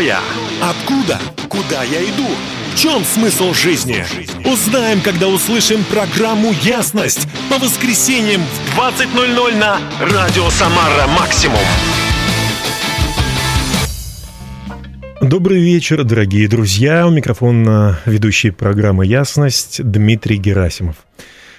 Кто я? Откуда? Куда я иду? В чем смысл жизни? Узнаем, когда услышим программу «Ясность» по воскресеньям в 20.00 на Радио Самара Максимум. Добрый вечер, дорогие друзья. У микрофона ведущий программы «Ясность» Дмитрий Герасимов.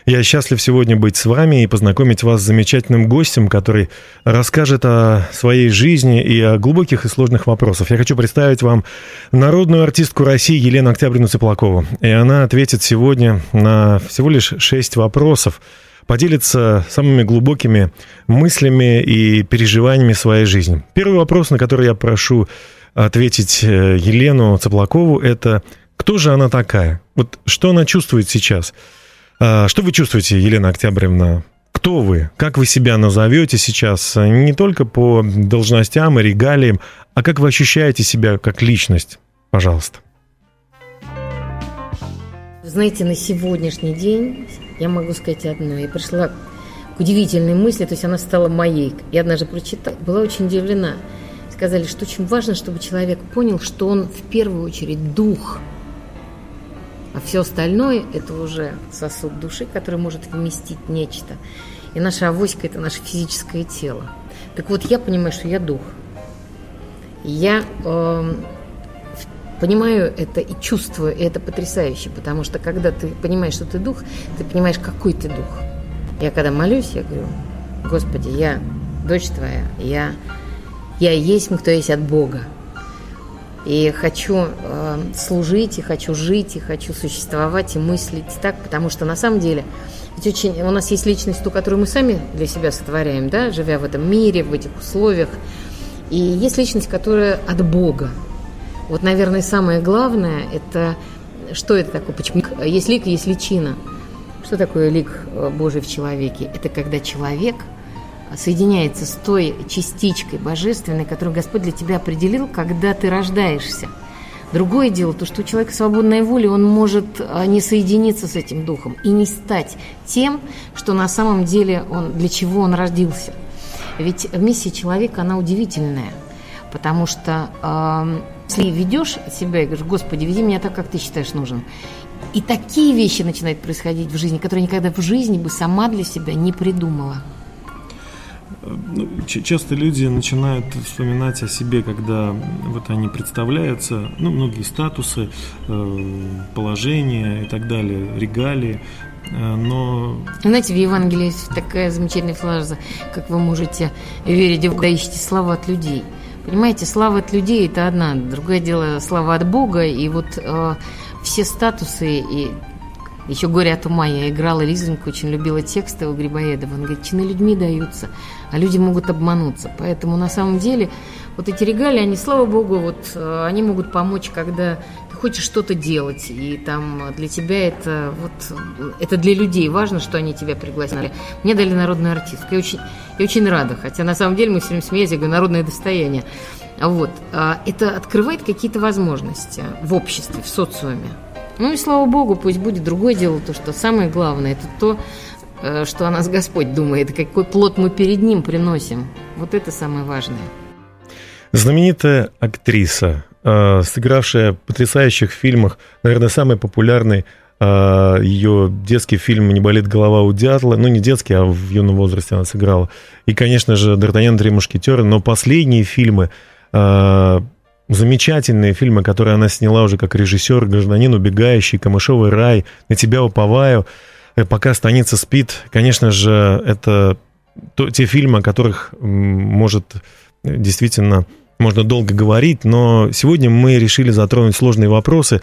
Я счастлив сегодня быть с вами и познакомить вас с замечательным гостем, который расскажет о своей жизни и о глубоких и сложных вопросах. Я хочу представить вам народную артистку России Елену Октябрину Цыплакову. И она ответит сегодня на всего лишь шесть вопросов, поделится самыми глубокими мыслями и переживаниями своей жизни. Первый вопрос, на который я прошу ответить э, Елену Цыплакову, это кто же она такая? Вот что она чувствует сейчас? А, что вы чувствуете, Елена Октябревна? Кто вы? Как вы себя назовете сейчас? Не только по должностям и регалиям, а как вы ощущаете себя как личность? Пожалуйста. Знаете, на сегодняшний день я могу сказать одно. Я пришла к удивительной мысли, то есть она стала моей. Я однажды прочитала, была очень удивлена. Сказали, что очень важно, чтобы человек понял, что он в первую очередь дух – а все остальное – это уже сосуд души, который может вместить нечто. И наша авоська – это наше физическое тело. Так вот, я понимаю, что я дух. Я э, понимаю это и чувствую, и это потрясающе, потому что когда ты понимаешь, что ты дух, ты понимаешь, какой ты дух. Я когда молюсь, я говорю, Господи, я дочь Твоя, я, я есть, кто есть от Бога. И хочу э, служить, и хочу жить, и хочу существовать, и мыслить так, потому что на самом деле ведь очень, у нас есть личность, ту, которую мы сами для себя сотворяем, да, живя в этом мире, в этих условиях. И есть личность, которая от Бога. Вот, наверное, самое главное – это что это такое? Почему есть лик, есть личина? Что такое лик э, Божий в человеке? Это когда человек – соединяется с той частичкой божественной, которую Господь для тебя определил, когда ты рождаешься. Другое дело, то, что у человека свободная воля, он может а, не соединиться с этим духом и не стать тем, что на самом деле он, для чего он родился. Ведь миссия человека, она удивительная, потому что э, если ведешь себя и говоришь, Господи, веди меня так, как ты считаешь нужным, и такие вещи начинают происходить в жизни, которые никогда в жизни бы сама для себя не придумала. Ну, часто люди начинают вспоминать о себе, когда вот они представляются, ну, многие статусы, э, положения и так далее, регалии, э, но... Знаете, в Евангелии есть такая замечательная фраза, как вы можете верить, когда ищете славу от людей. Понимаете, слава от людей – это одна, другое дело – слава от Бога, и вот э, все статусы и еще «Горе от ума» я играла Лизоньку, очень любила тексты у Грибоедова. Он говорит, чины людьми даются, а люди могут обмануться. Поэтому на самом деле вот эти регалии, они, слава богу, вот э, они могут помочь, когда ты хочешь что-то делать, и там для тебя это вот это для людей важно, что они тебя пригласили. Мне дали народную артистку, я очень, я очень рада, хотя на самом деле мы все время смеялись, я говорю, народное достояние. Вот. А это открывает какие-то возможности в обществе, в социуме. Ну и слава богу, пусть будет другое дело, то, что самое главное, это то, э, что о нас Господь думает, какой плод мы перед Ним приносим. Вот это самое важное. Знаменитая актриса, э, сыгравшая в потрясающих фильмах, наверное, самый популярный э, ее детский фильм «Не болит голова у дятла». Ну, не детский, а в юном возрасте она сыграла. И, конечно же, «Д'Артаньян, три мушкетера». Но последние фильмы замечательные фильмы, которые она сняла уже как режиссер, «Гражданин убегающий», «Камышовый рай», «На тебя уповаю», э, «Пока станица спит». Конечно же, это то, те фильмы, о которых может действительно можно долго говорить, но сегодня мы решили затронуть сложные вопросы,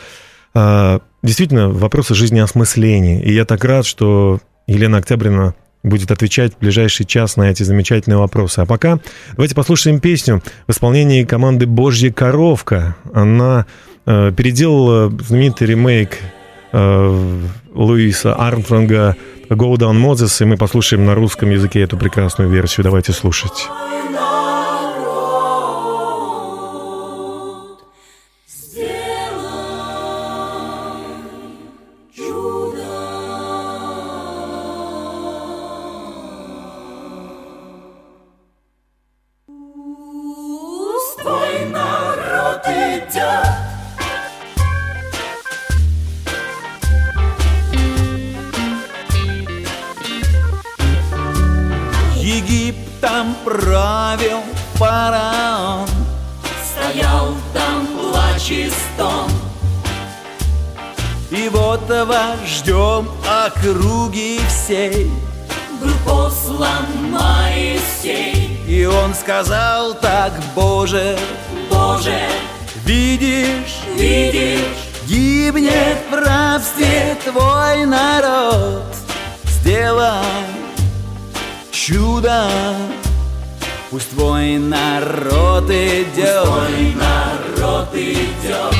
а, действительно, вопросы жизнеосмысления. И я так рад, что Елена Октябрина будет отвечать в ближайший час на эти замечательные вопросы. А пока давайте послушаем песню в исполнении команды «Божья коровка». Она э, переделала знаменитый ремейк э, Луиса Армстронга «Go Down Moses», и мы послушаем на русском языке эту прекрасную версию. Давайте слушать. Округи всей. Был послан Моисей. И он сказал так, Боже, Боже, видишь, видишь, гибнет в рабстве твой народ. Сделай чудо Пусть твой народ идет твой народ идет.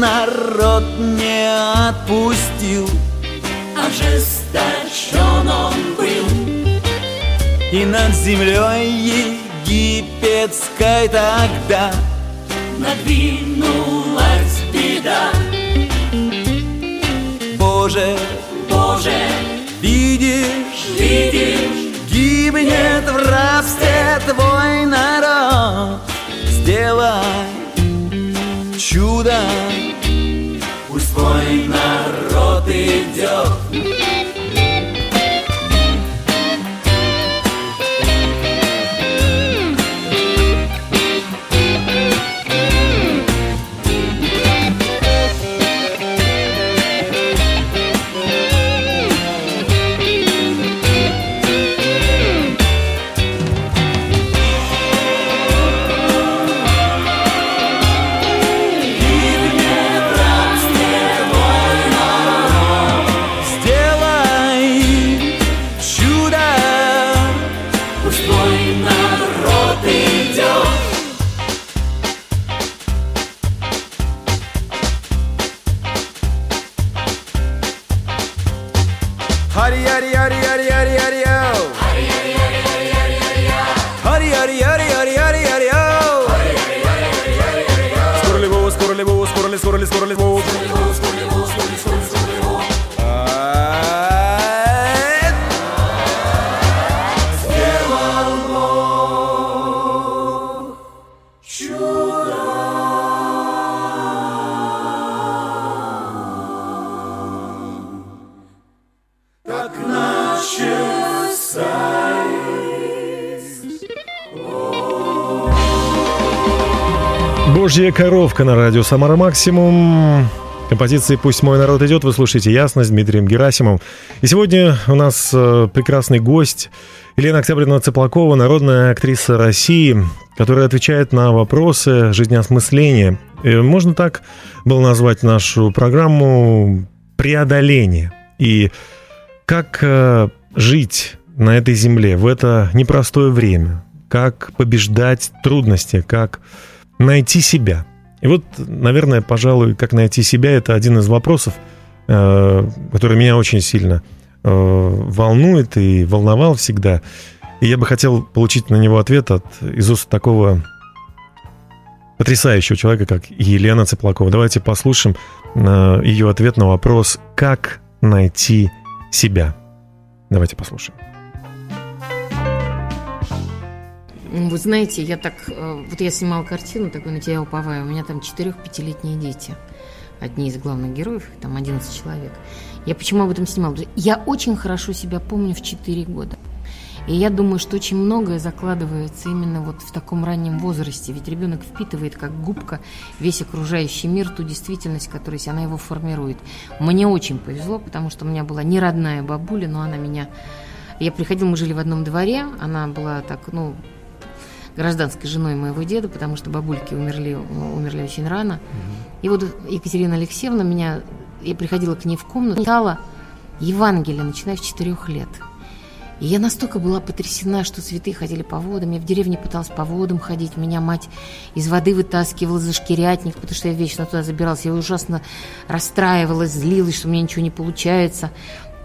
Народ не отпустил. Ожесточен он был, И над землей египетской тогда надвинулась беда. Боже, Боже, видишь, видишь, гибнет в рабстве твой народ. Сделай чудо твой народ идет. Божья коровка на радио Самара Максимум. Композиции «Пусть мой народ идет» вы слушаете «Ясность» с Дмитрием Герасимовым. И сегодня у нас э, прекрасный гость Елена Октябрина Цыплакова, народная актриса России, которая отвечает на вопросы жизнеосмысления. Э, можно так было назвать нашу программу «Преодоление». И как э, жить на этой земле в это непростое время, как побеждать трудности, как найти себя. И вот, наверное, пожалуй, как найти себя, это один из вопросов, э, который меня очень сильно э, волнует и волновал всегда. И я бы хотел получить на него ответ от, из уст такого потрясающего человека, как Елена Цыплакова. Давайте послушаем э, ее ответ на вопрос, как найти себя. Давайте послушаем. Вы знаете, я так... э, Вот я снимала картину, такой на тебя уповаю. У меня там 4-5-летние дети. Одни из главных героев, там 11 человек. Я почему об этом снимала? Я очень хорошо себя помню в 4 года. И я думаю, что очень многое закладывается именно вот в таком раннем возрасте. Ведь ребенок впитывает как губка весь окружающий мир, ту действительность, которая она его формирует. Мне очень повезло, потому что у меня была не родная бабуля, но она меня... Я приходила, мы жили в одном дворе, она была так, ну, гражданской женой моего деда, потому что бабульки умерли, умерли очень рано. И вот Екатерина Алексеевна меня, я приходила к ней в комнату, читала Евангелие, начиная с четырех лет. И я настолько была потрясена, что цветы ходили по водам. Я в деревне пыталась по водам ходить. Меня мать из воды вытаскивала за шкирятник, потому что я вечно туда забиралась. Я ужасно расстраивалась, злилась, что у меня ничего не получается.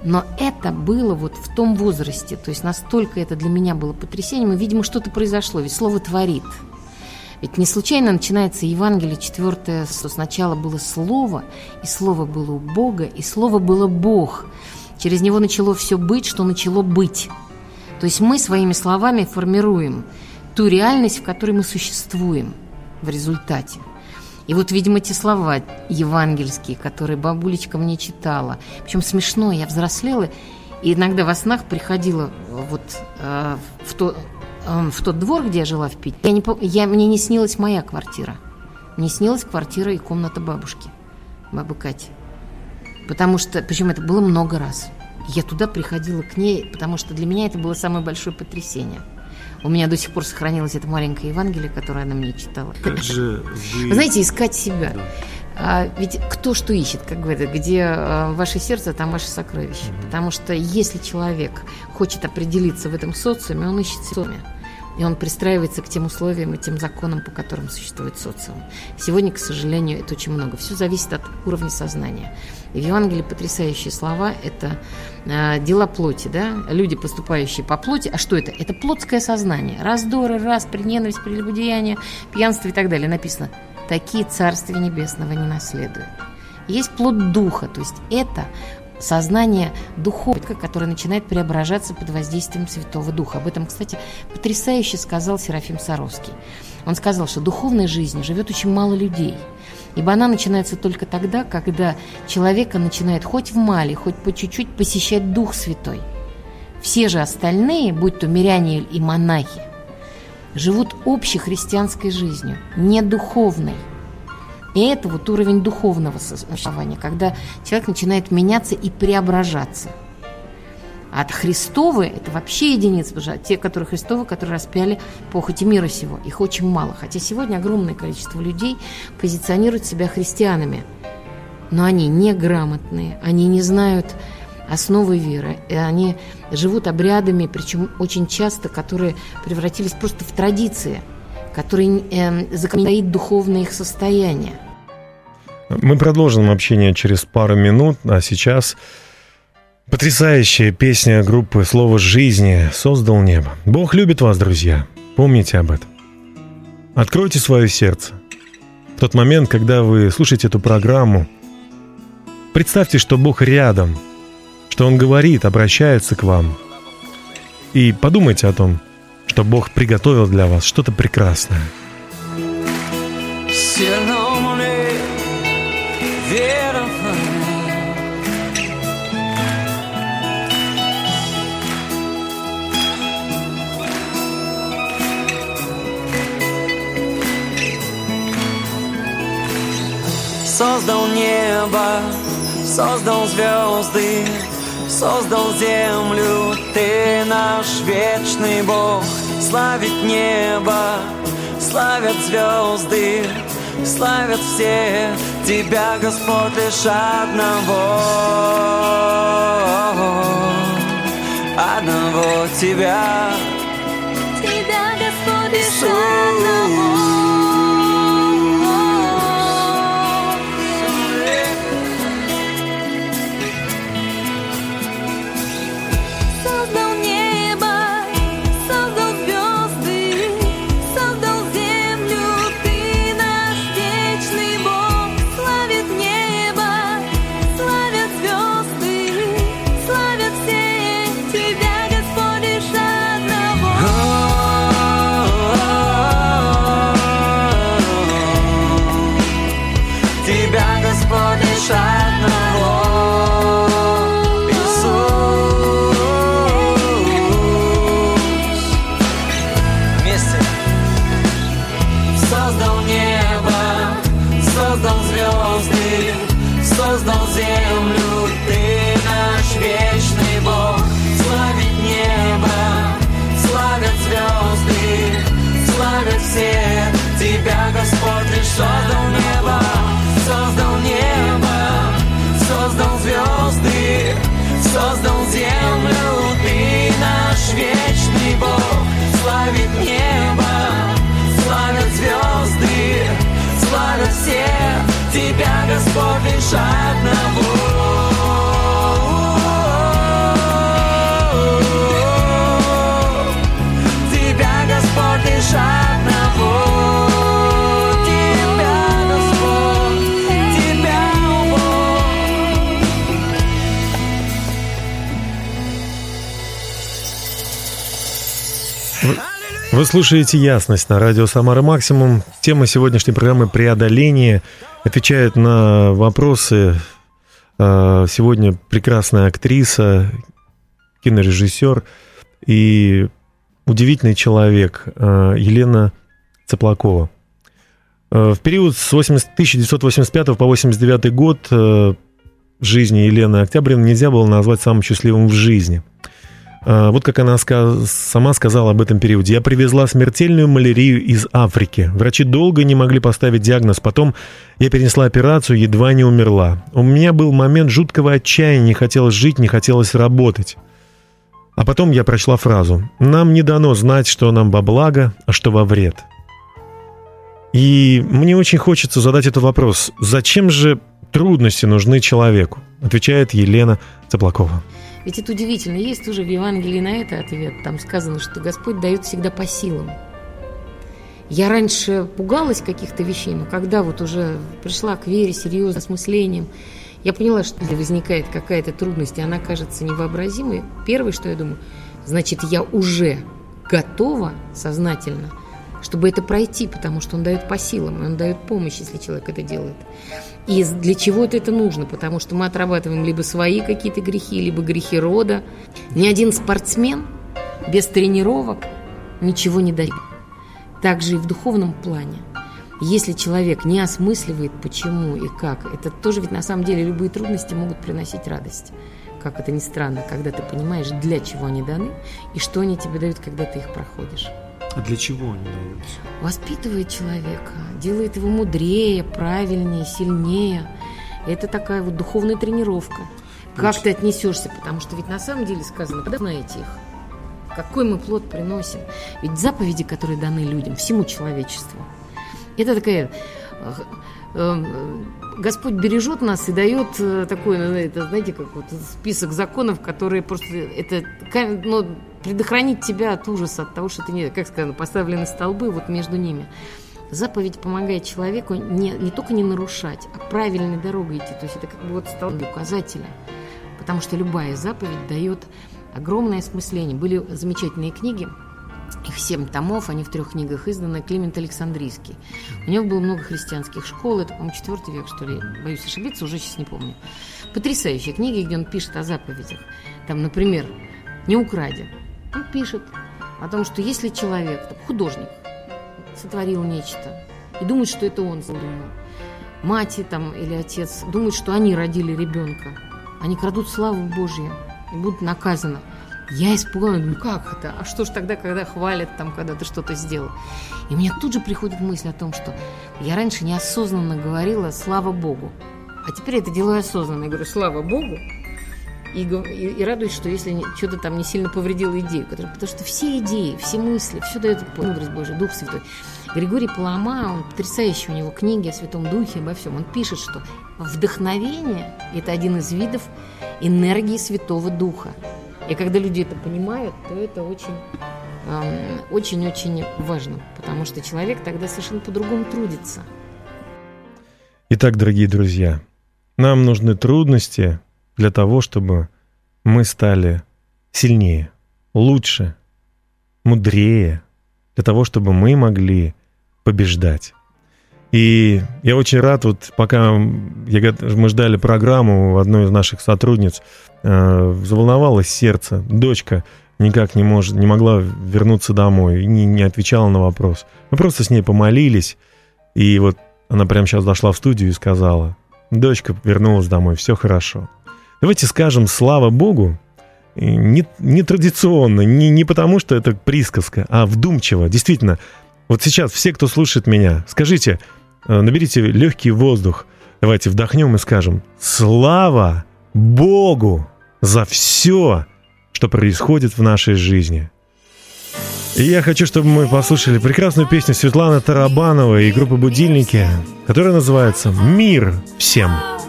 Но это было вот в том возрасте. То есть настолько это для меня было потрясением. И, видимо, что-то произошло. Ведь слово «творит». Ведь не случайно начинается Евангелие четвертое, что сначала было Слово, и Слово было у Бога, и Слово было Бог. Через него начало все быть, что начало быть. То есть мы своими словами формируем ту реальность, в которой мы существуем в результате. И вот, видимо, эти слова евангельские, которые бабулечка мне читала. Причем смешно, я взрослела, и иногда во снах приходила вот э, в, то, э, в тот двор, где я жила в Питере. Я не, я, мне не снилась моя квартира. Мне снилась квартира и комната бабушки, бабы Кати. Потому что, причем это было много раз. Я туда приходила к ней, потому что для меня это было самое большое потрясение – у меня до сих пор сохранилось это маленькое Евангелие, которое она мне читала. Как же вы... знаете, искать себя. Да. А, ведь кто что ищет, как говорят, где а, ваше сердце, там ваше сокровище. Угу. Потому что если человек хочет определиться в этом социуме, он ищет социуме. И он пристраивается к тем условиям и тем законам, по которым существует социум. Сегодня, к сожалению, это очень много. Все зависит от уровня сознания. И в Евангелии потрясающие слова – это дела плоти, да? Люди, поступающие по плоти. А что это? Это плотское сознание. Раздоры, распри, ненависть, прелюбодеяние, пьянство и так далее. Написано «Такие царствия небесного не наследуют». Есть плод духа, то есть это сознание духовное, которое начинает преображаться под воздействием Святого Духа. Об этом, кстати, потрясающе сказал Серафим Саровский. Он сказал, что духовной жизни живет очень мало людей – Ибо она начинается только тогда, когда человека начинает хоть в мале, хоть по чуть-чуть посещать Дух Святой. Все же остальные, будь то миряне и монахи, живут общей христианской жизнью, не духовной. И это вот уровень духовного существования, когда человек начинает меняться и преображаться – от Христовы это вообще единицы, потому те, которые Христовы, которые распяли похоти мира сего. Их очень мало. Хотя сегодня огромное количество людей позиционируют себя христианами. Но они неграмотные, они не знают основы веры. И они живут обрядами, причем очень часто, которые превратились просто в традиции, которые э, закономеряют духовное их состояние. Мы продолжим общение через пару минут, а сейчас Потрясающая песня группы «Слово жизни» создал небо. Бог любит вас, друзья. Помните об этом. Откройте свое сердце. В тот момент, когда вы слушаете эту программу, представьте, что Бог рядом, что Он говорит, обращается к вам. И подумайте о том, что Бог приготовил для вас что-то прекрасное. вера Создал небо, создал звезды, создал землю, ты наш вечный Бог. Славить небо, славят звезды, славят все тебя, Господь, лишь одного, одного тебя. Тебя, Господь, лишь одного. sparkling shine. Вы слушаете «Ясность» на радио «Самара Максимум». Тема сегодняшней программы «Преодоление» отвечает на вопросы э, сегодня прекрасная актриса, кинорежиссер и удивительный человек э, Елена Цеплакова. Э, в период с 80, 1985 по 89 год жизни Елены Октябрин нельзя было назвать самым счастливым в жизни – а, вот как она сама сказала об этом периоде. «Я привезла смертельную малярию из Африки. Врачи долго не могли поставить диагноз. Потом я перенесла операцию, едва не умерла. У меня был момент жуткого отчаяния. Не хотелось жить, не хотелось работать. А потом я прочла фразу. «Нам не дано знать, что нам во благо, а что во вред». И мне очень хочется задать этот вопрос. Зачем же трудности нужны человеку? Отвечает Елена Цыплакова. Ведь это удивительно. Есть тоже в Евангелии на это ответ. Там сказано, что Господь дает всегда по силам. Я раньше пугалась каких-то вещей, но когда вот уже пришла к вере серьезно, с мышлением, я поняла, что если возникает какая-то трудность, и она кажется невообразимой, первое, что я думаю, значит, я уже готова сознательно – чтобы это пройти, потому что он дает по силам, он дает помощь, если человек это делает. И для чего-то это нужно, потому что мы отрабатываем либо свои какие-то грехи, либо грехи рода. Ни один спортсмен без тренировок ничего не дает. Также и в духовном плане. Если человек не осмысливает, почему и как, это тоже ведь на самом деле любые трудности могут приносить радость. Как это ни странно, когда ты понимаешь, для чего они даны и что они тебе дают, когда ты их проходишь. А для чего они даются? Воспитывает человека, делает его мудрее, правильнее, сильнее. Это такая вот духовная тренировка. Как ты отнесешься? Потому что ведь на самом деле сказано, когда знаете их, какой мы плод приносим. Ведь заповеди, которые даны людям, всему человечеству, это такая э, э, Господь бережет нас и дает э, такой, ну, это, знаете, как вот список законов, которые просто это ну, предохранить тебя от ужаса, от того, что ты не, как сказано, поставлены столбы вот между ними. Заповедь помогает человеку не, не только не нарушать, а правильной дорогой идти. То есть это как бы вот столбы указателя. Потому что любая заповедь дает огромное осмысление. Были замечательные книги, их семь томов, они в трех книгах изданы, Климент Александрийский. У него было много христианских школ, это, по-моему, четвертый век, что ли, боюсь ошибиться, уже сейчас не помню. Потрясающие книги, где он пишет о заповедях. Там, например, «Не укради», он пишет о том, что если человек, художник, сотворил нечто и думает, что это он задумал, мать там, или отец думают, что они родили ребенка, они крадут славу Божью и будут наказаны. Я испугалась, ну как это? А что ж тогда, когда хвалят, там, когда ты что-то сделал? И мне тут же приходит мысль о том, что я раньше неосознанно говорила «слава Богу», а теперь это делаю осознанно. Я говорю «слава Богу», и, и, и радуюсь, что если что-то там не сильно повредило идею, который, потому что все идеи, все мысли, все дает мудрость Божия, Дух Святой. Григорий Палама, он потрясающий, у него книги о Святом Духе, обо всем. Он пишет, что вдохновение – это один из видов энергии Святого Духа. И когда люди это понимают, то это очень очень-очень важно, потому что человек тогда совершенно по-другому трудится. Итак, дорогие друзья, нам нужны трудности, для того, чтобы мы стали сильнее, лучше, мудрее, для того, чтобы мы могли побеждать. И я очень рад, вот пока я, мы ждали программу, одной из наших сотрудниц э, заволновалось сердце. Дочка никак не, может, не могла вернуться домой, не, не отвечала на вопрос. Мы просто с ней помолились, и вот она прямо сейчас дошла в студию и сказала, дочка вернулась домой, все хорошо. Давайте скажем «слава Богу», не, не традиционно, не, не потому, что это присказка, а вдумчиво. Действительно, вот сейчас все, кто слушает меня, скажите, э, наберите легкий воздух, давайте вдохнем и скажем «Слава Богу за все, что происходит в нашей жизни». И я хочу, чтобы мы послушали прекрасную песню Светланы Тарабановой и группы «Будильники», которая называется «Мир всем». Мир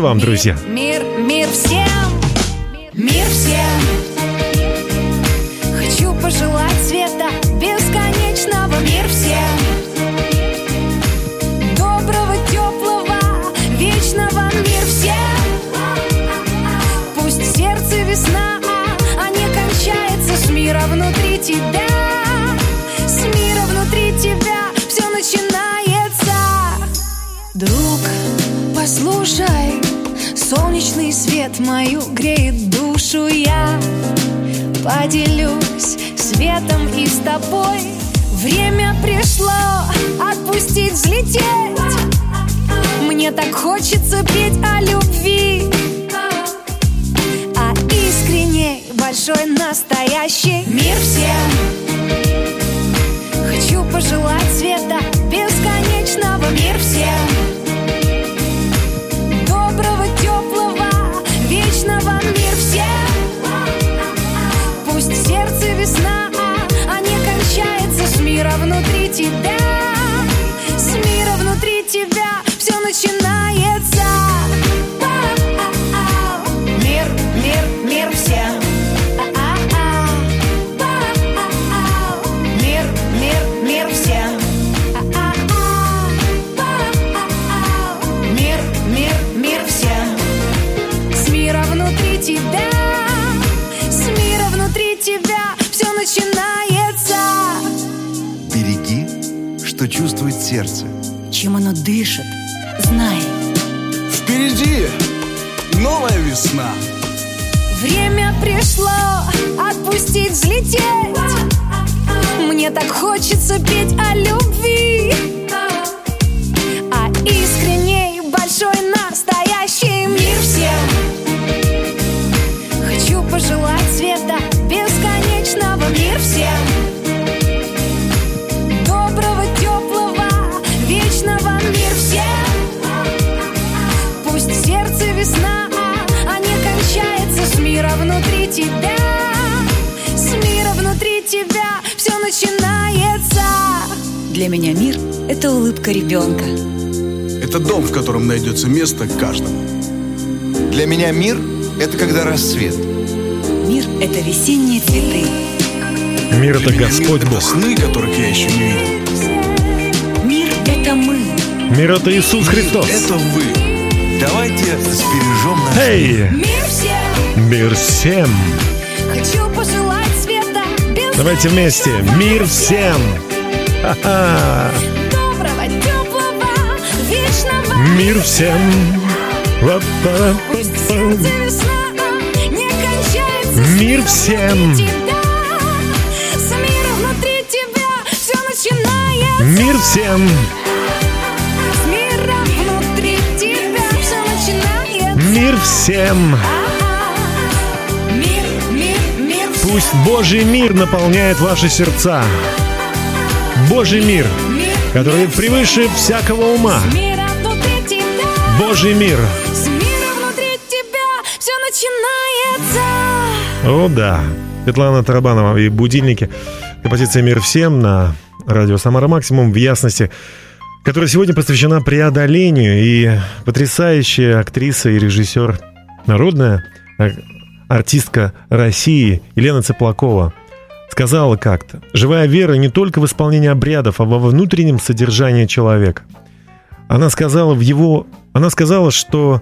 вам, друзья! Мир, мир всем! Мир всем! Хочу пожелать света бесконечного мир всем! Доброго, теплого, вечного мир всем! Пусть сердце весна, а не кончается с мира внутри тебя! Рай, солнечный свет мою греет душу Я. Поделюсь светом и с тобой. Время пришло отпустить, взлететь. Мне так хочется петь о любви. А искренней, большой, настоящий Мир всем! Хочу пожелать света весна, а не кончается с мира внутри тебя. С мира внутри тебя все начинается чувствует сердце. Чем оно дышит, знай Впереди новая весна. Время пришло отпустить, взлететь Мне так хочется петь о любви А искренней, Для меня мир — это улыбка ребенка. Это дом, в котором найдется место каждому. Для меня мир — это когда рассвет. Мир — это весенние цветы. Мир это Господь мир Бог. Это сны, которых я еще не видел. Мир — это мы. Мир это Иисус Христос. Это вы. Давайте сбережем наш Эй, Мир всем мир всем. хочу пожелать света Давайте вместе. Мир всем. Доброго, теплого, вечного Мир всем. Мир всем. Мир всем. Мир всем. Пусть Божий мир наполняет ваши сердца. Божий мир, который превыше всякого ума. Божий мир. О, да. Светлана Тарабанова и «Будильники». Композиция «Мир всем» на радио «Самара Максимум» в ясности, которая сегодня посвящена преодолению. И потрясающая актриса и режиссер, народная артистка России Елена Цыплакова сказала как-то, «Живая вера не только в исполнении обрядов, а во внутреннем содержании человека». Она сказала в его... Она сказала, что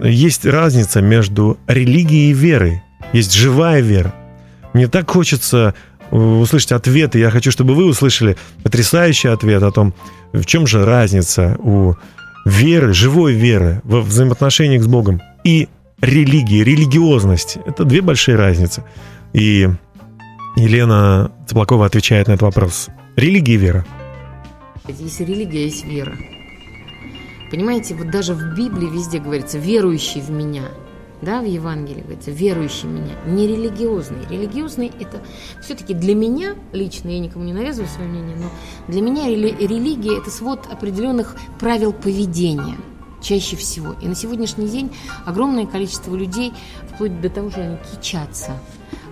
есть разница между религией и верой. Есть живая вера. Мне так хочется э, услышать ответы. Я хочу, чтобы вы услышали потрясающий ответ о том, в чем же разница у веры, живой веры во взаимоотношениях с Богом и религии, религиозности. Это две большие разницы. И Елена Цыплакова отвечает на этот вопрос. Религия и вера. Есть религия, есть вера. Понимаете, вот даже в Библии везде говорится «верующий в меня». Да, в Евангелии говорится «верующий в меня». Не религиозный. Религиозный – это все-таки для меня, лично, я никому не навязываю свое мнение, но для меня рели- религия – это свод определенных правил поведения чаще всего. И на сегодняшний день огромное количество людей, вплоть до того, что они кичатся,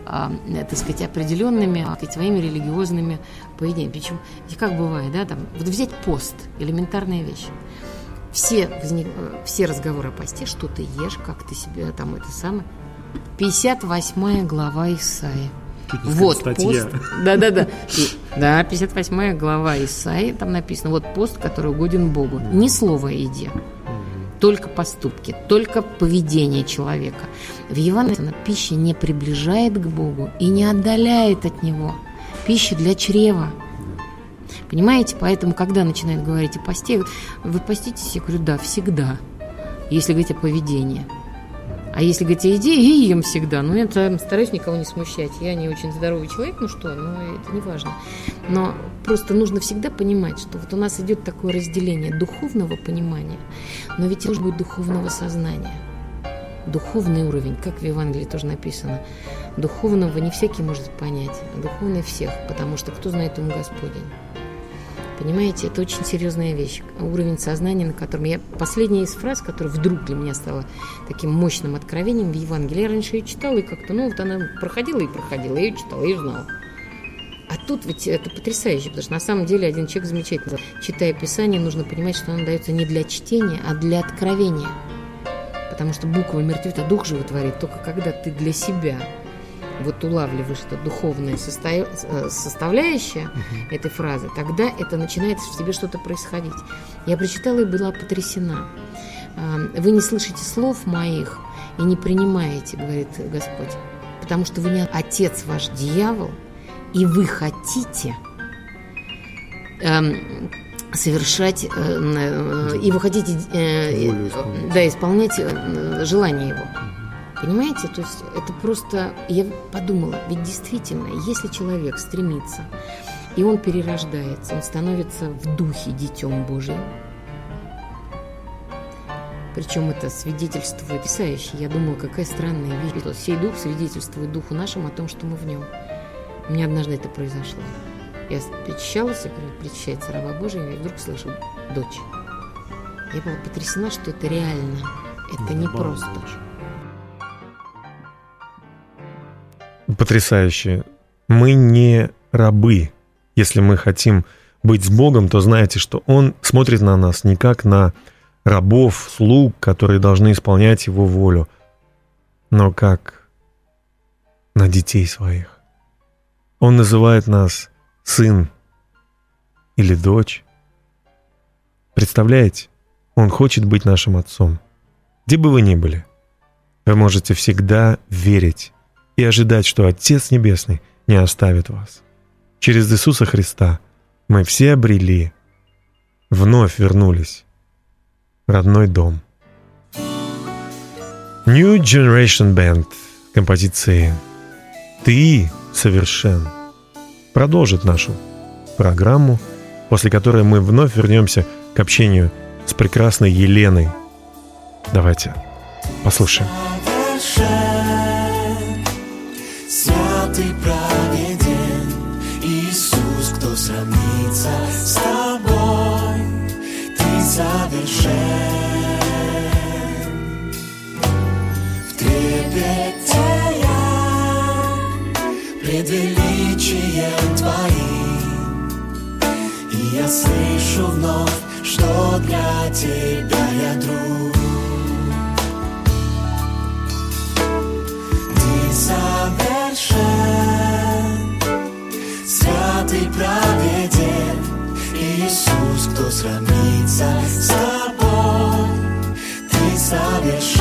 так сказать, определенными так сказать, своими религиозными поведениями. Причем, и как бывает, да, там, вот взять пост, элементарная вещь. Все, возник- э, все разговоры о посте, что ты ешь, как ты себя там это самое. 58 глава Исаи. Вот пост. Да-да-да. Да, 58 глава Исаи, там написано, вот пост, который угоден Богу. Ни слова о еде. Только поступки, только поведение человека. В Евангелии пища не приближает к Богу и не отдаляет от Него. Пища для чрева. Понимаете? Поэтому, когда начинают говорить о посте, вот, вы поститесь? Я говорю, да, всегда. Если говорить о поведении. А если говорить о идее, я ем всегда. Ну, я стараюсь никого не смущать. Я не очень здоровый человек, ну что, ну, это не важно. Но просто нужно всегда понимать, что вот у нас идет такое разделение духовного понимания, но ведь должно быть духовного сознания. Духовный уровень, как в Евангелии тоже написано. Духовного не всякий может понять, а духовный всех, потому что кто знает ум Господень. Понимаете, это очень серьезная вещь. Уровень сознания, на котором я... Последняя из фраз, которая вдруг для меня стала таким мощным откровением в Евангелии. Я раньше ее читала, и как-то, ну, вот она проходила и проходила, я ее читала, ее знала. А тут ведь это потрясающе, потому что на самом деле один человек замечательно. Читая Писание, нужно понимать, что оно дается не для чтения, а для откровения. Потому что буква мертвит, а дух животворит только когда ты для себя вот улавливаешь это духовное состав... Э, составляющее uh-huh. этой фразы, тогда это начинает в тебе что-то происходить. Я прочитала и была потрясена. Вы не слышите слов моих и не принимаете, говорит Господь, потому что вы не отец ваш дьявол, и вы хотите эм, совершать, э, э, и вы хотите э, да, исполнять э, желание его. Понимаете? То есть это просто... Я подумала, ведь действительно, если человек стремится, и он перерождается, он становится в духе Детем Божьим, причем это свидетельствует писающий. Я думала, какая странная вещь. Сей дух свидетельствует духу нашему о том, что мы в нем. У меня однажды это произошло. Я причащалась, причащается раба Божия, и вдруг слышу дочь. Я была потрясена, что это реально. Это не просто. Потрясающе. Мы не рабы. Если мы хотим быть с Богом, то знаете, что Он смотрит на нас не как на рабов, слуг, которые должны исполнять Его волю, но как на детей своих. Он называет нас сын или дочь. Представляете, Он хочет быть нашим отцом. Где бы вы ни были, вы можете всегда верить и ожидать, что Отец Небесный не оставит вас. Через Иисуса Христа мы все обрели, вновь вернулись в родной дом. New Generation Band композиции «Ты совершен» продолжит нашу программу, после которой мы вновь вернемся к общению с прекрасной Еленой. Давайте послушаем. ты для тебя я друг. Ты совершен святый праведен, Иисус, кто сравнится с тобой, ты совершен.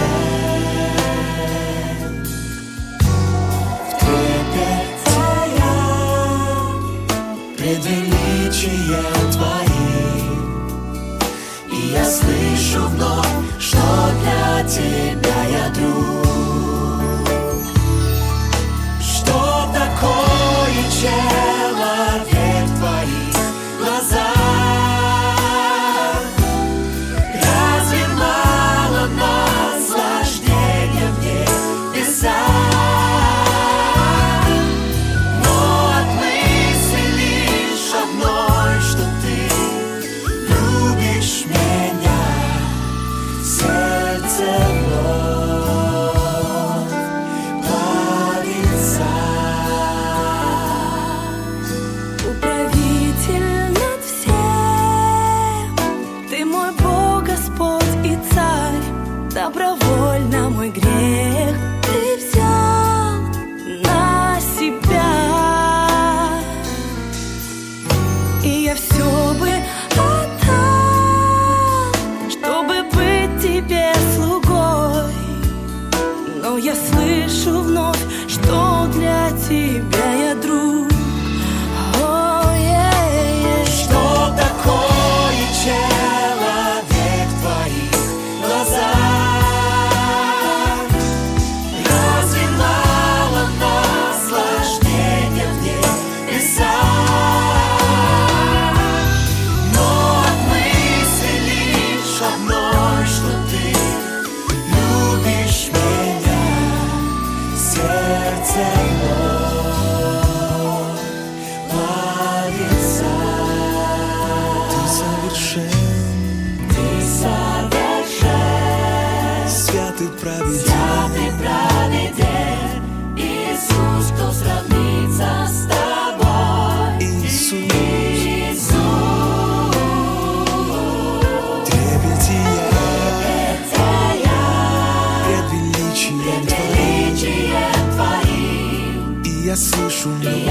just я слышу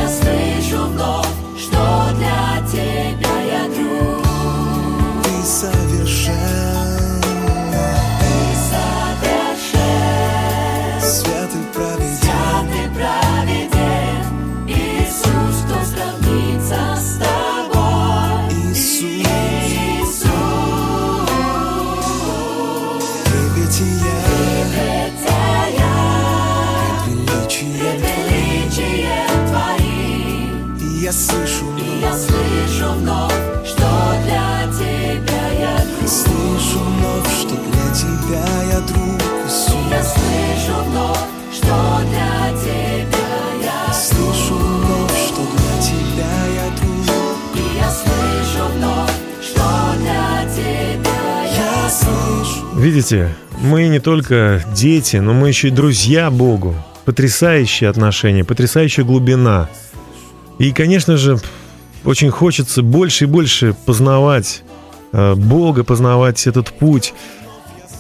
Видите, мы не только дети, но мы еще и друзья Богу. Потрясающие отношения, потрясающая глубина. И, конечно же, очень хочется больше и больше познавать э, Бога, познавать этот путь.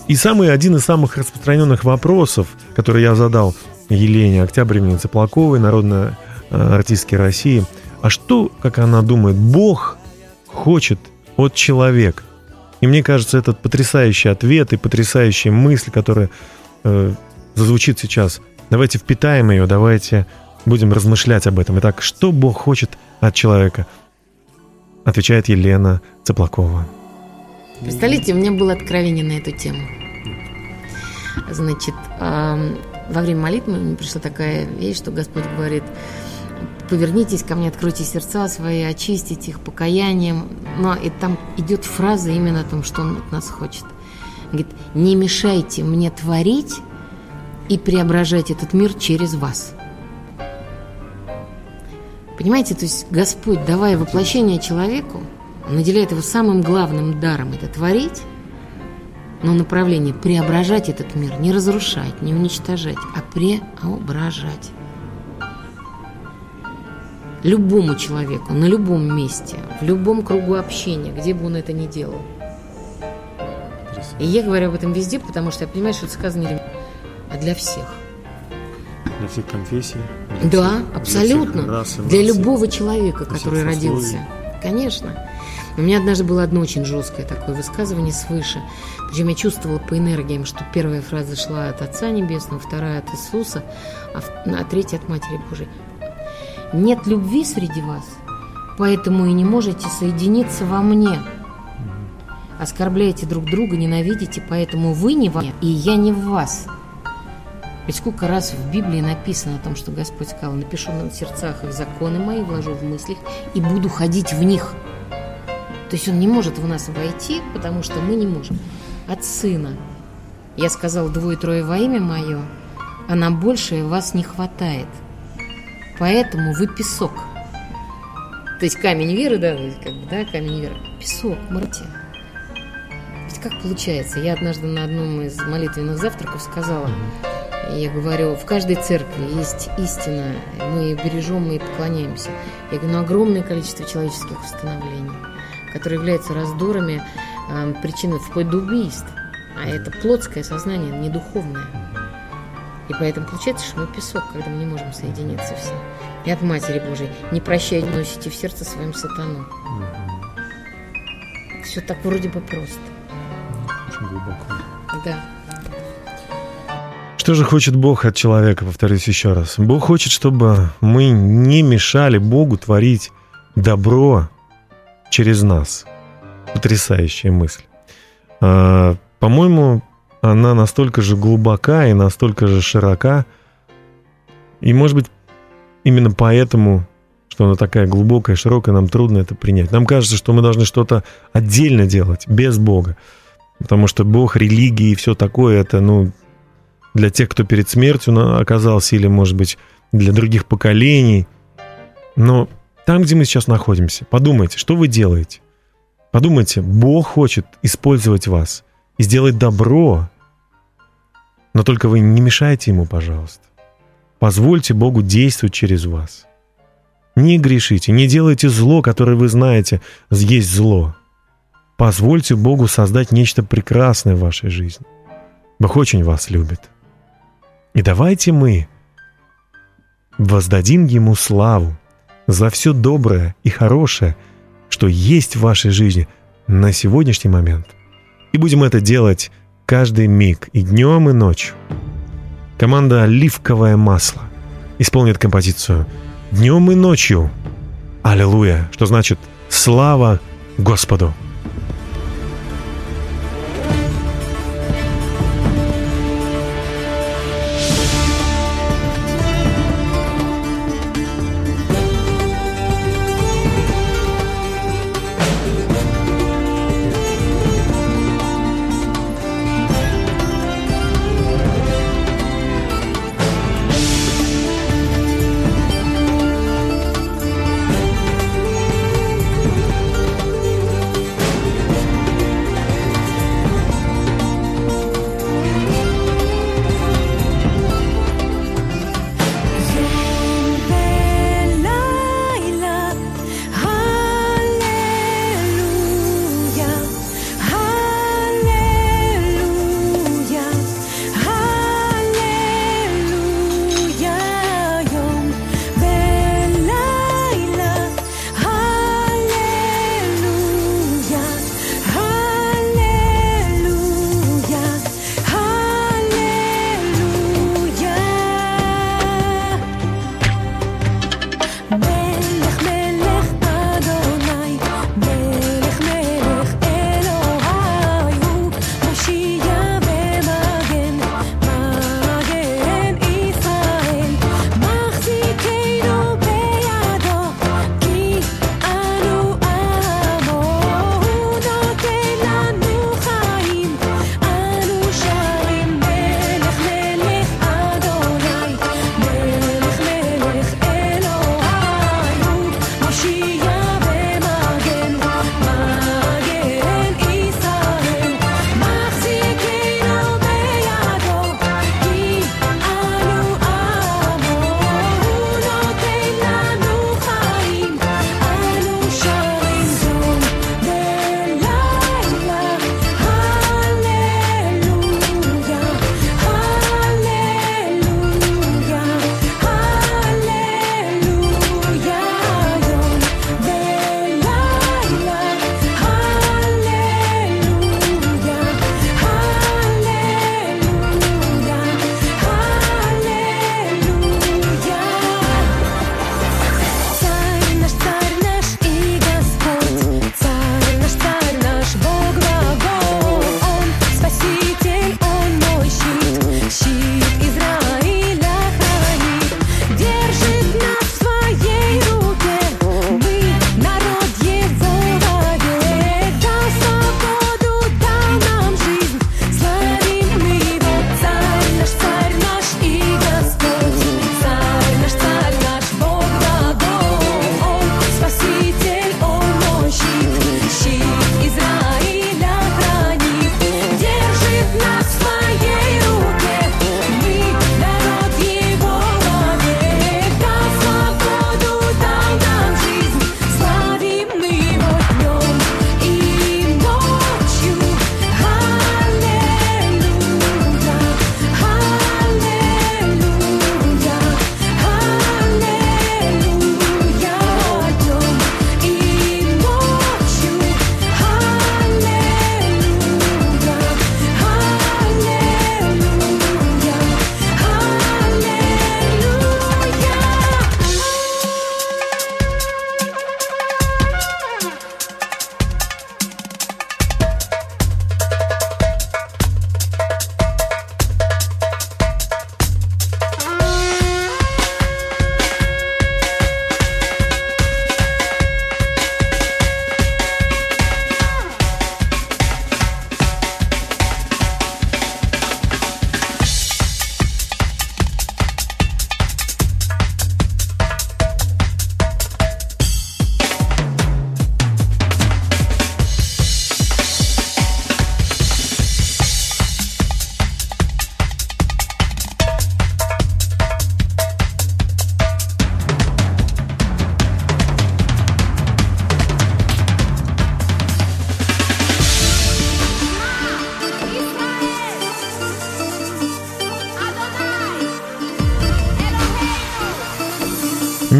И самый один из самых распространенных вопросов, который я задал Елене Октябревне Цыплаковой, народной э, артистке России, а что, как она думает, Бог хочет от человека? И мне кажется, этот потрясающий ответ и потрясающая мысль, которая э, зазвучит сейчас, давайте впитаем ее, давайте будем размышлять об этом. Итак, что Бог хочет от человека? Отвечает Елена Цыплакова. Представляете, у меня было откровение на эту тему. Значит, эм, во время молитвы мне пришла такая вещь, что Господь говорит, повернитесь ко мне, откройте сердца свои, очистите их покаянием. Но и там идет фраза именно о том, что Он от нас хочет. Говорит, не мешайте мне творить и преображать этот мир через вас. Понимаете, то есть Господь, давая воплощение человеку, наделяет его самым главным даром – это творить, но направление преображать этот мир, не разрушать, не уничтожать, а преображать. Любому человеку, на любом месте, в любом кругу общения, где бы он это ни делал. И я говорю об этом везде, потому что я понимаю, что это сказано не а для всех. Для всех конфессий? Да, абсолютно. Для любого человека, который родился. Конечно. У меня однажды было одно очень жесткое такое высказывание свыше. Причем я чувствовала по энергиям, что первая фраза шла от Отца Небесного, вторая от Иисуса, а, а третья от Матери Божией. Нет любви среди вас, поэтому и не можете соединиться во мне. Оскорбляете друг друга, ненавидите, поэтому вы не во мне, и я не в вас. Ведь сколько раз в Библии написано о том, что Господь сказал, напишу на сердцах их законы мои, вложу в мыслях и буду ходить в них. То есть Он не может в нас войти, потому что мы не можем. От Сына. Я сказал двое-трое во имя мое, а на большее вас не хватает. Поэтому вы песок. То есть камень веры, да, как бы, да, камень веры. Песок, мрите. Ведь как получается? Я однажды на одном из молитвенных завтраков сказала, я говорю, в каждой церкви есть истина, мы бережем, мы ей поклоняемся. Я говорю, ну огромное количество человеческих установлений, которые являются раздорами, э, причиной вплоть до убийств. А это плотское сознание, не духовное. И поэтому получается, что мы песок, когда мы не можем соединиться все. И от Матери Божией не прощайте, носите в сердце своим сатану. Все так вроде бы просто. Очень глубоко. Да. Что же хочет Бог от человека, повторюсь еще раз? Бог хочет, чтобы мы не мешали Богу творить добро через нас. Потрясающая мысль. А, По-моему, она настолько же глубока и настолько же широка. И, может быть, именно поэтому, что она такая глубокая, широкая, нам трудно это принять. Нам кажется, что мы должны что-то отдельно делать, без Бога. Потому что Бог, религия и все такое, это, ну, для тех, кто перед смертью оказался, или, может быть, для других поколений. Но там, где мы сейчас находимся, подумайте, что вы делаете. Подумайте, Бог хочет использовать вас и сделать добро Но только вы не мешайте ему, пожалуйста. Позвольте Богу действовать через вас. Не грешите, не делайте зло, которое вы знаете, есть зло. Позвольте Богу создать нечто прекрасное в вашей жизни. Бог очень вас любит. И давайте мы воздадим Ему славу за все доброе и хорошее, что есть в вашей жизни на сегодняшний момент. И будем это делать каждый миг, и днем, и ночью. Команда «Оливковое масло» исполнит композицию «Днем и ночью». Аллилуйя, что значит «Слава Господу».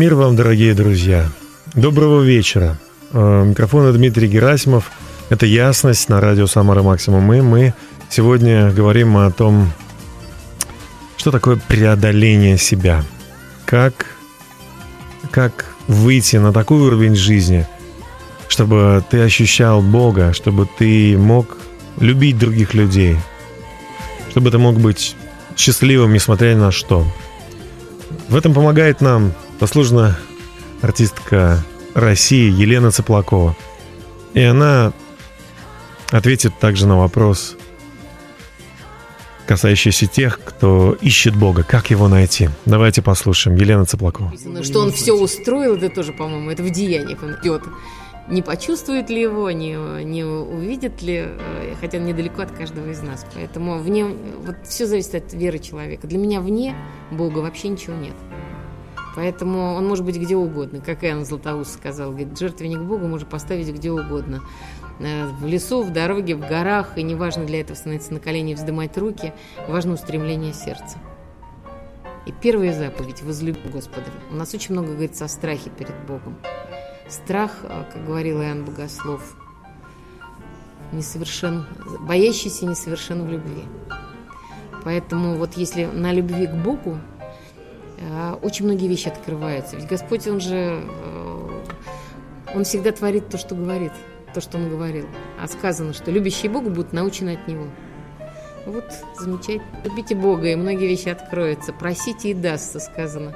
Мир вам, дорогие друзья. Доброго вечера. Э, микрофон Дмитрий Герасимов. Это «Ясность» на радио «Самара Максимум». И мы сегодня говорим о том, что такое преодоление себя. Как, как выйти на такой уровень жизни, чтобы ты ощущал Бога, чтобы ты мог любить других людей, чтобы ты мог быть счастливым, несмотря ни на что. В этом помогает нам заслуженная артистка России Елена Цыплакова. И она ответит также на вопрос, касающийся тех, кто ищет Бога. Как его найти? Давайте послушаем. Елена Цыплакова. Что он все устроил, это тоже, по-моему, это в деяниях он идет. Не почувствует ли его, не, не увидит ли, э, хотя он недалеко от каждого из нас. Поэтому вне, вот все зависит от веры человека. Для меня вне Бога вообще ничего нет. Поэтому он может быть где угодно. Как Иоанн Златоуст сказал, говорит, жертвенник Богу можно поставить где угодно. Э, в лесу, в дороге, в горах, и неважно для этого становиться на колени и вздымать руки, важно устремление сердца. И первая заповедь – возлюби Господа. У нас очень много говорится о страхе перед Богом. Страх, э, как говорил Иоанн Богослов, несовершен, боящийся несовершен в любви. Поэтому вот если на любви к Богу очень многие вещи открываются. Ведь Господь, Он же, э, Он всегда творит то, что говорит, то, что Он говорил. А сказано, что любящие Бога будут научены от Него. Вот, замечательно. Любите Бога, и многие вещи откроются. Просите и дастся, сказано.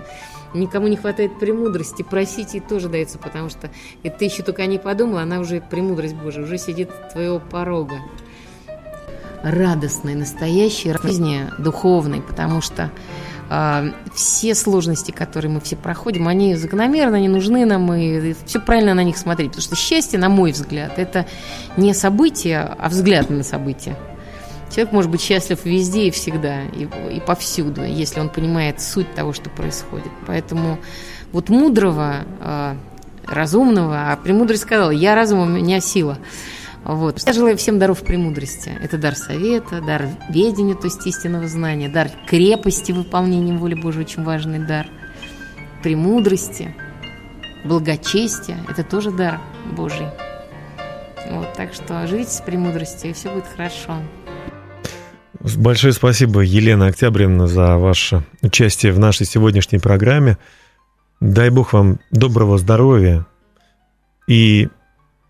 Никому не хватает премудрости, просите и тоже дается, потому что и ты еще только не подумала, она уже премудрость Божия, уже сидит твоего порога. Радостной, настоящей жизни духовной, потому что все сложности, которые мы все проходим, они закономерно, они нужны нам, и все правильно на них смотреть. Потому что счастье, на мой взгляд, это не событие, а взгляд на событие. Человек может быть счастлив везде и всегда, и, и повсюду, если он понимает суть того, что происходит. Поэтому вот мудрого, а, разумного, а премудрость сказала, я разум, у меня сила – вот. Я желаю всем даров премудрости. Это дар совета, дар ведения, то есть истинного знания, дар крепости выполнения воли Божией, очень важный дар. Премудрости, благочестия – это тоже дар Божий. Вот, так что живите с премудростью, и все будет хорошо. Большое спасибо, Елена Октябревна, за ваше участие в нашей сегодняшней программе. Дай Бог вам доброго здоровья и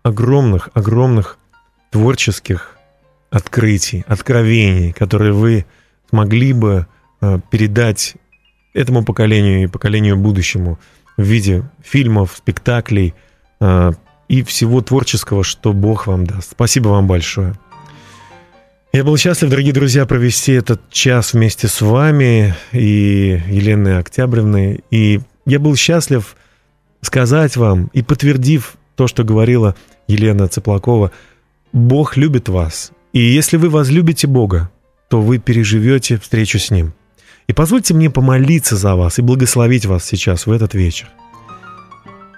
огромных, огромных творческих открытий, откровений, которые вы смогли бы э, передать этому поколению и поколению будущему в виде фильмов, спектаклей э, и всего творческого, что Бог вам даст. Спасибо вам большое. Я был счастлив, дорогие друзья, провести этот час вместе с вами и Еленой Октябревной. И я был счастлив сказать вам и подтвердив то, что говорила Елена Цыплакова – Бог любит вас, и если вы возлюбите Бога, то вы переживете встречу с Ним. И позвольте мне помолиться за вас и благословить вас сейчас в этот вечер.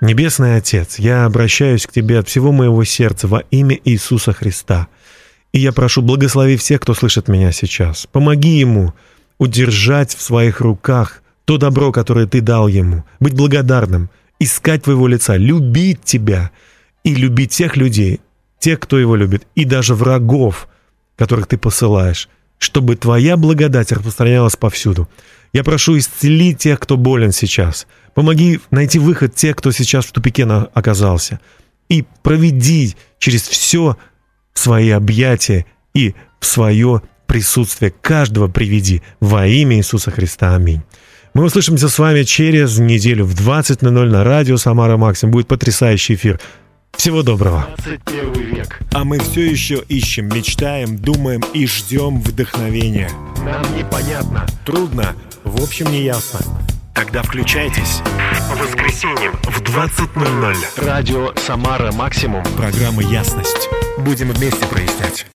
Небесный Отец, я обращаюсь к Тебе от всего моего сердца во имя Иисуса Христа. И я прошу, благослови всех, кто слышит меня сейчас. Помоги ему удержать в своих руках то добро, которое Ты дал ему, быть благодарным, искать Твоего лица, любить Тебя и любить тех людей, тех, кто его любит, и даже врагов, которых ты посылаешь, чтобы твоя благодать распространялась повсюду. Я прошу исцели тех, кто болен сейчас. Помоги найти выход тех, кто сейчас в тупике оказался. И проведи через все свои объятия и в свое присутствие каждого приведи во имя Иисуса Христа. Аминь. Мы услышимся с вами через неделю в 20.00 на радио «Самара Максим». Будет потрясающий эфир. Всего доброго. 21 век. А мы все еще ищем, мечтаем, думаем и ждем вдохновения. Нам непонятно, трудно, в общем не ясно. Тогда включайтесь. По воскресеньям в 20.00. Радио «Самара Максимум». Программа «Ясность». Будем вместе прояснять.